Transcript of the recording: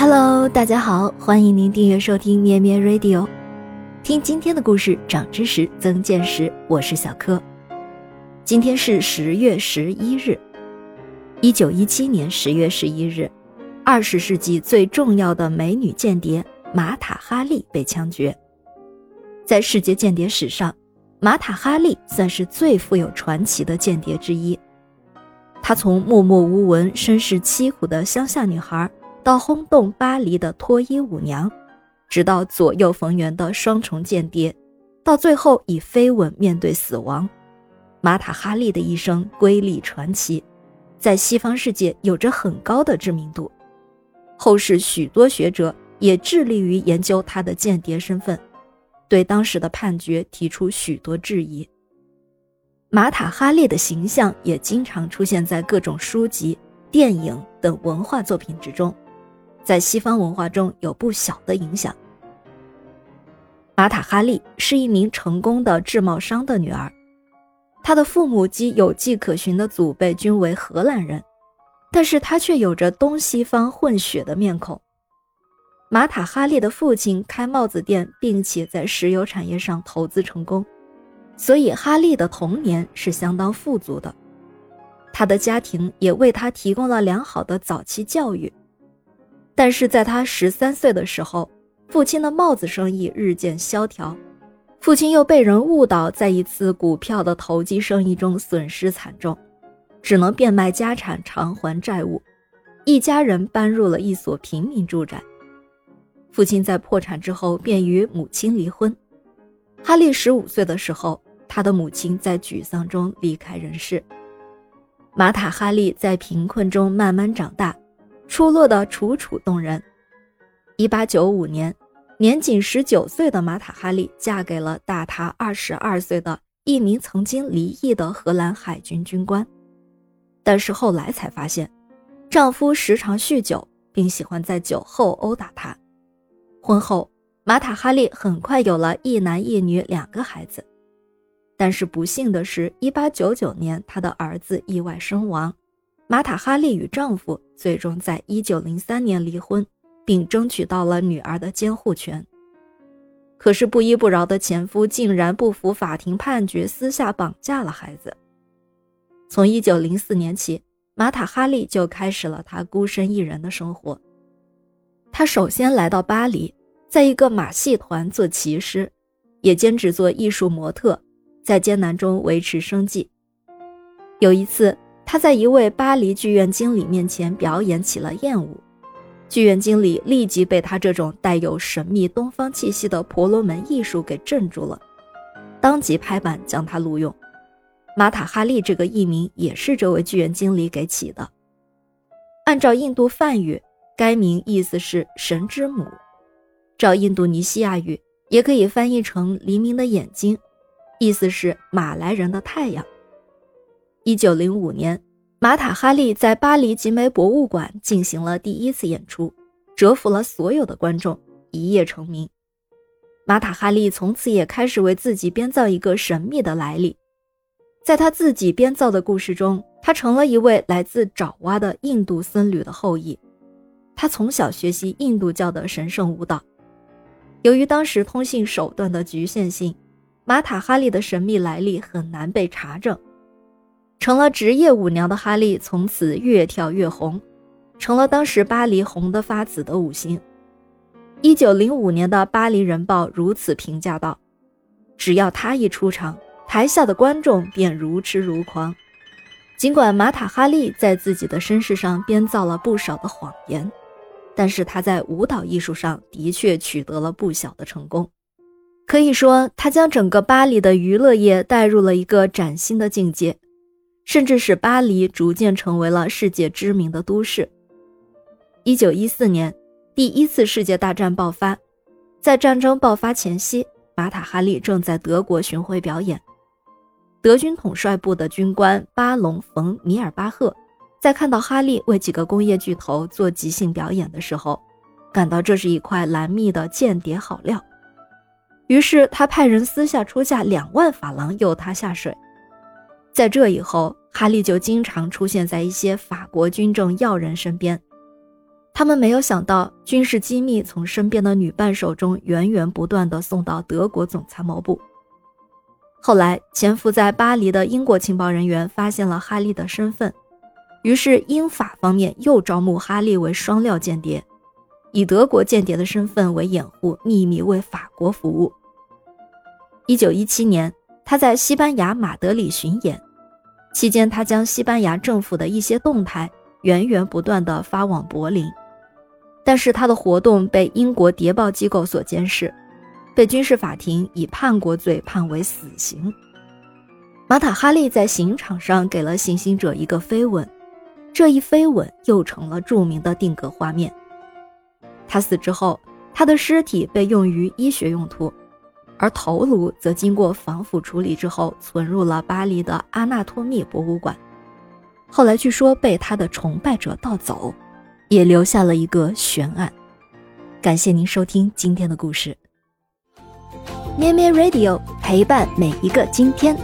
Hello，大家好，欢迎您订阅收听咩咩 Radio，听今天的故事，长知识，增见识。我是小柯。今天是十月十一日，一九一七年十月十一日，二十世纪最重要的美女间谍玛塔·哈利被枪决。在世界间谍史上，玛塔·哈利算是最富有传奇的间谍之一。她从默默无闻、身世凄苦的乡下女孩。到轰动巴黎的脱衣舞娘，直到左右逢源的双重间谍，到最后以飞吻面对死亡，玛塔·哈利的一生瑰丽传奇，在西方世界有着很高的知名度。后世许多学者也致力于研究他的间谍身份，对当时的判决提出许多质疑。玛塔·哈利的形象也经常出现在各种书籍、电影等文化作品之中。在西方文化中有不小的影响。玛塔·哈利是一名成功的制帽商的女儿，她的父母及有迹可循的祖辈均为荷兰人，但是她却有着东西方混血的面孔。玛塔·哈利的父亲开帽子店，并且在石油产业上投资成功，所以哈利的童年是相当富足的。他的家庭也为他提供了良好的早期教育。但是在他十三岁的时候，父亲的帽子生意日渐萧条，父亲又被人误导，在一次股票的投机生意中损失惨重，只能变卖家产偿还债务，一家人搬入了一所平民住宅。父亲在破产之后便与母亲离婚。哈利十五岁的时候，他的母亲在沮丧中离开人世。玛塔·哈利在贫困中慢慢长大。出落的楚楚动人。一八九五年，年仅十九岁的马塔·哈利嫁给了大她二十二岁的一名曾经离异的荷兰海军军官。但是后来才发现，丈夫时常酗酒，并喜欢在酒后殴打她。婚后，马塔·哈利很快有了一男一女两个孩子。但是不幸的是，一八九九年，她的儿子意外身亡。玛塔·哈利与丈夫最终在1903年离婚，并争取到了女儿的监护权。可是不依不饶的前夫竟然不服法庭判决，私下绑架了孩子。从1904年起，玛塔·哈利就开始了她孤身一人的生活。她首先来到巴黎，在一个马戏团做骑师，也兼职做艺术模特，在艰难中维持生计。有一次。他在一位巴黎剧院经理面前表演起了艳舞，剧院经理立即被他这种带有神秘东方气息的婆罗门艺术给镇住了，当即拍板将他录用。马塔·哈利这个艺名也是这位剧院经理给起的。按照印度梵语，该名意思是“神之母”；照印度尼西亚语，也可以翻译成“黎明的眼睛”，意思是马来人的太阳。一九零五年，马塔·哈利在巴黎集美博物馆进行了第一次演出，折服了所有的观众，一夜成名。马塔·哈利从此也开始为自己编造一个神秘的来历。在他自己编造的故事中，他成了一位来自爪哇的印度僧侣的后裔。他从小学习印度教的神圣舞蹈。由于当时通信手段的局限性，马塔·哈利的神秘来历很难被查证。成了职业舞娘的哈利从此越跳越红，成了当时巴黎红得发紫的舞星。一九零五年的《巴黎人报》如此评价道：“只要他一出场，台下的观众便如痴如狂。”尽管玛塔·哈利在自己的身世上编造了不少的谎言，但是他在舞蹈艺术上的确取得了不小的成功。可以说，他将整个巴黎的娱乐业带入了一个崭新的境界。甚至使巴黎逐渐成为了世界知名的都市。一九一四年，第一次世界大战爆发，在战争爆发前夕，马塔·哈利正在德国巡回表演。德军统帅部的军官巴隆·冯·米尔巴赫，在看到哈利为几个工业巨头做即兴表演的时候，感到这是一块蓝密的间谍好料，于是他派人私下出价两万法郎诱他下水。在这以后，哈利就经常出现在一些法国军政要人身边。他们没有想到，军事机密从身边的女伴手中源源不断地送到德国总参谋部。后来，潜伏在巴黎的英国情报人员发现了哈利的身份，于是英法方面又招募哈利为双料间谍，以德国间谍的身份为掩护，秘密为法国服务。一九一七年，他在西班牙马德里巡演，期间他将西班牙政府的一些动态源源不断地发往柏林。但是他的活动被英国谍报机构所监视，被军事法庭以叛国罪判为死刑。马塔·哈利在刑场上给了行刑者一个飞吻，这一飞吻又成了著名的定格画面。他死之后，他的尸体被用于医学用途，而头颅则经过防腐处理之后存入了巴黎的阿纳托密博物馆。后来据说被他的崇拜者盗走。也留下了一个悬案。感谢您收听今天的故事，咩咩 Radio 陪伴每一个今天。